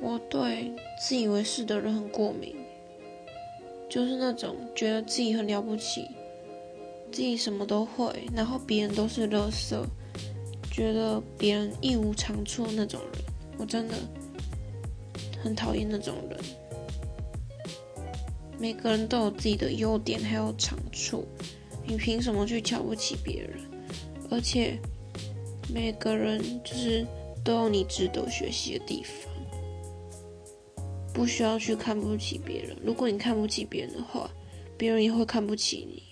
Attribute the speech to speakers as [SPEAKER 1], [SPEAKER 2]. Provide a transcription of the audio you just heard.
[SPEAKER 1] 我对自以为是的人很过敏，就是那种觉得自己很了不起，自己什么都会，然后别人都是垃圾，觉得别人一无长处那种人，我真的很讨厌那种人。每个人都有自己的优点还有长处，你凭什么去瞧不起别人？而且每个人就是都有你值得学习的地方。不需要去看不起别人。如果你看不起别人的话，别人也会看不起你。